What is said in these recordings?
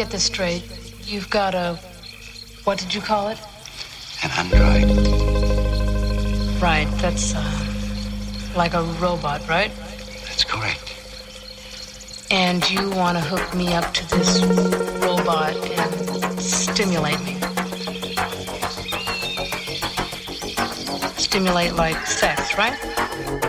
get this straight. You've got a. What did you call it? An android. Right, that's uh, like a robot, right? That's correct. And you want to hook me up to this robot and stimulate me. Stimulate like sex, right?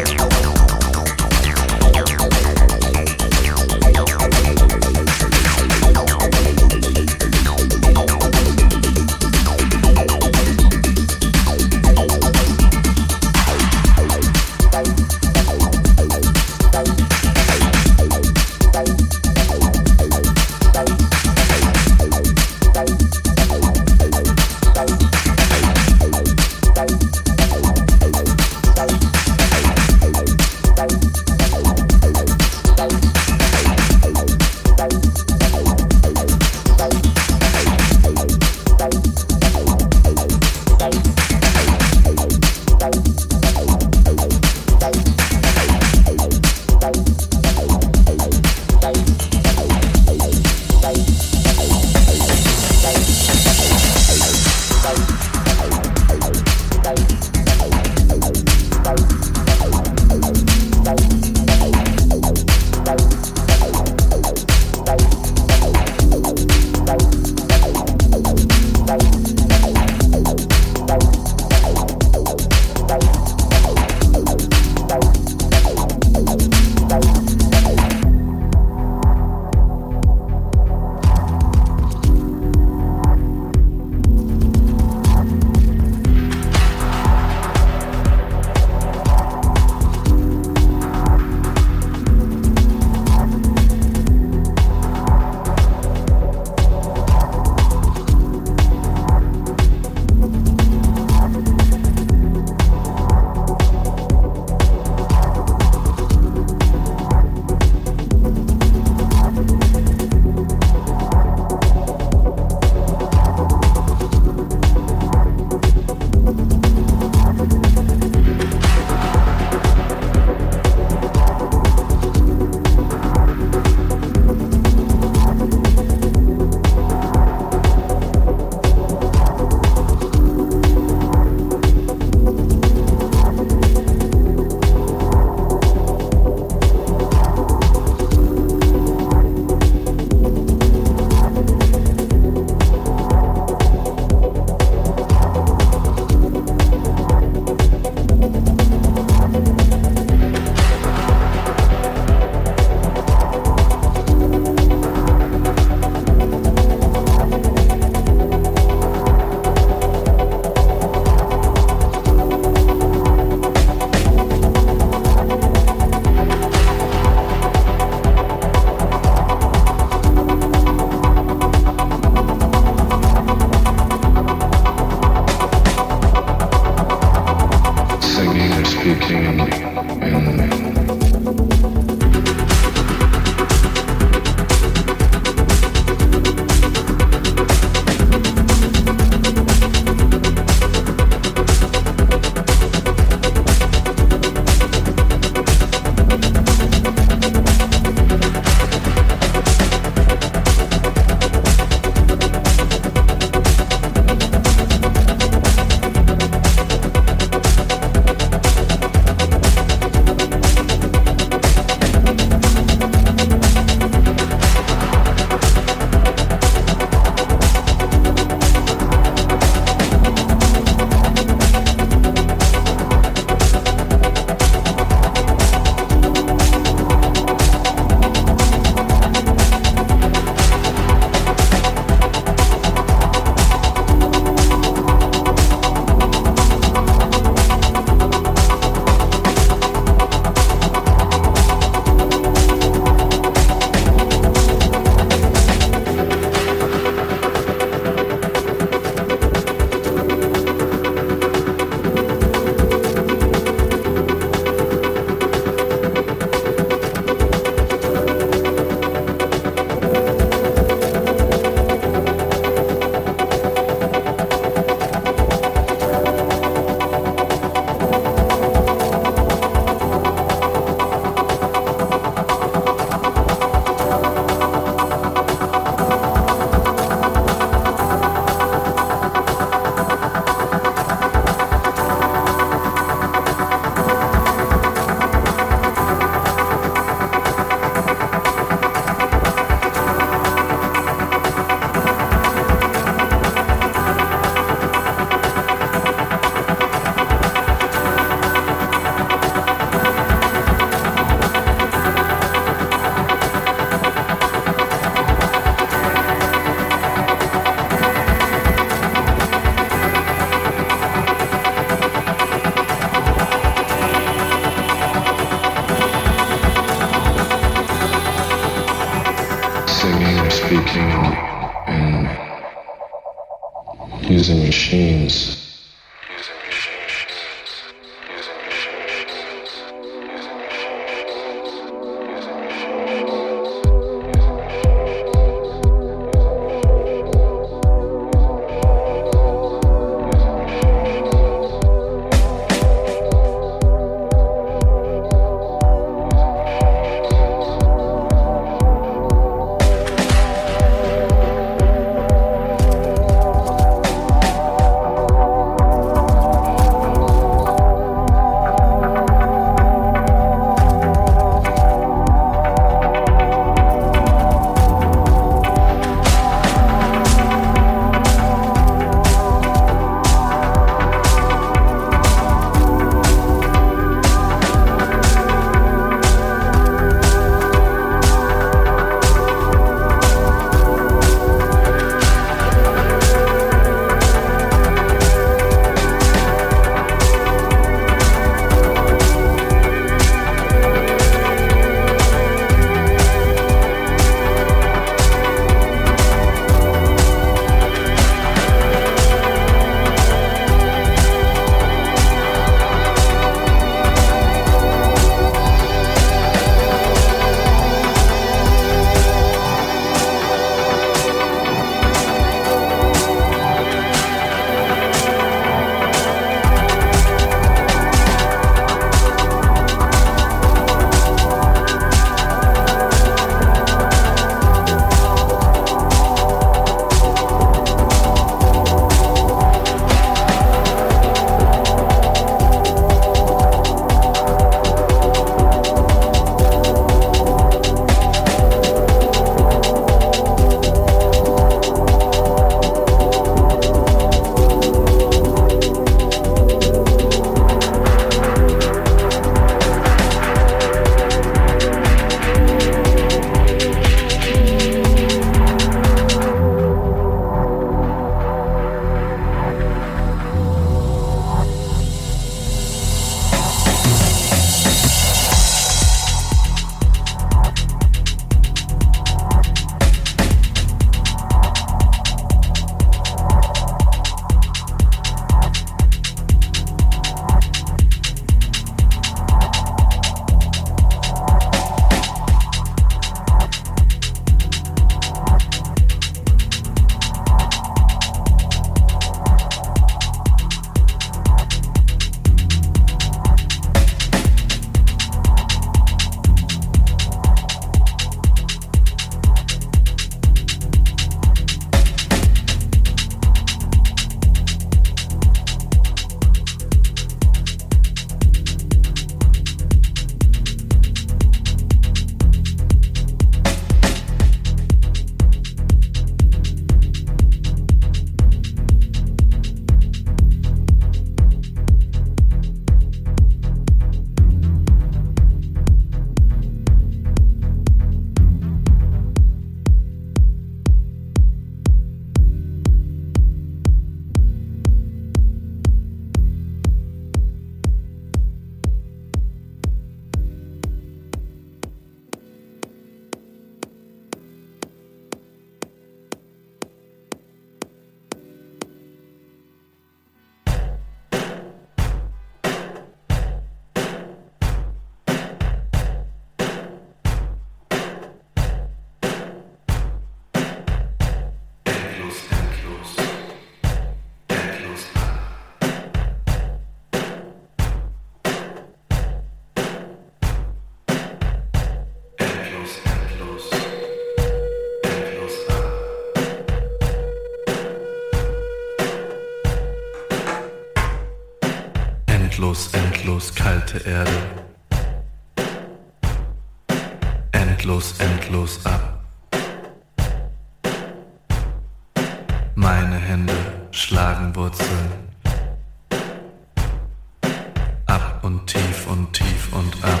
Ab und tief und tief und ab.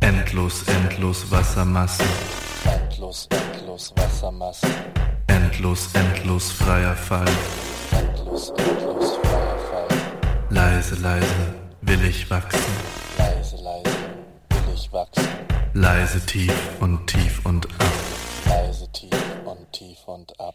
Endlos, endlos Wassermassen. Endlos, endlos Wassermassen. Endlos, endlos freier Fall. Endlos, endlos freier Fall. Leise, leise will ich wachsen. Leise, leise will ich wachsen. Leise tief und tief und ab. Leise tief und tief und ab.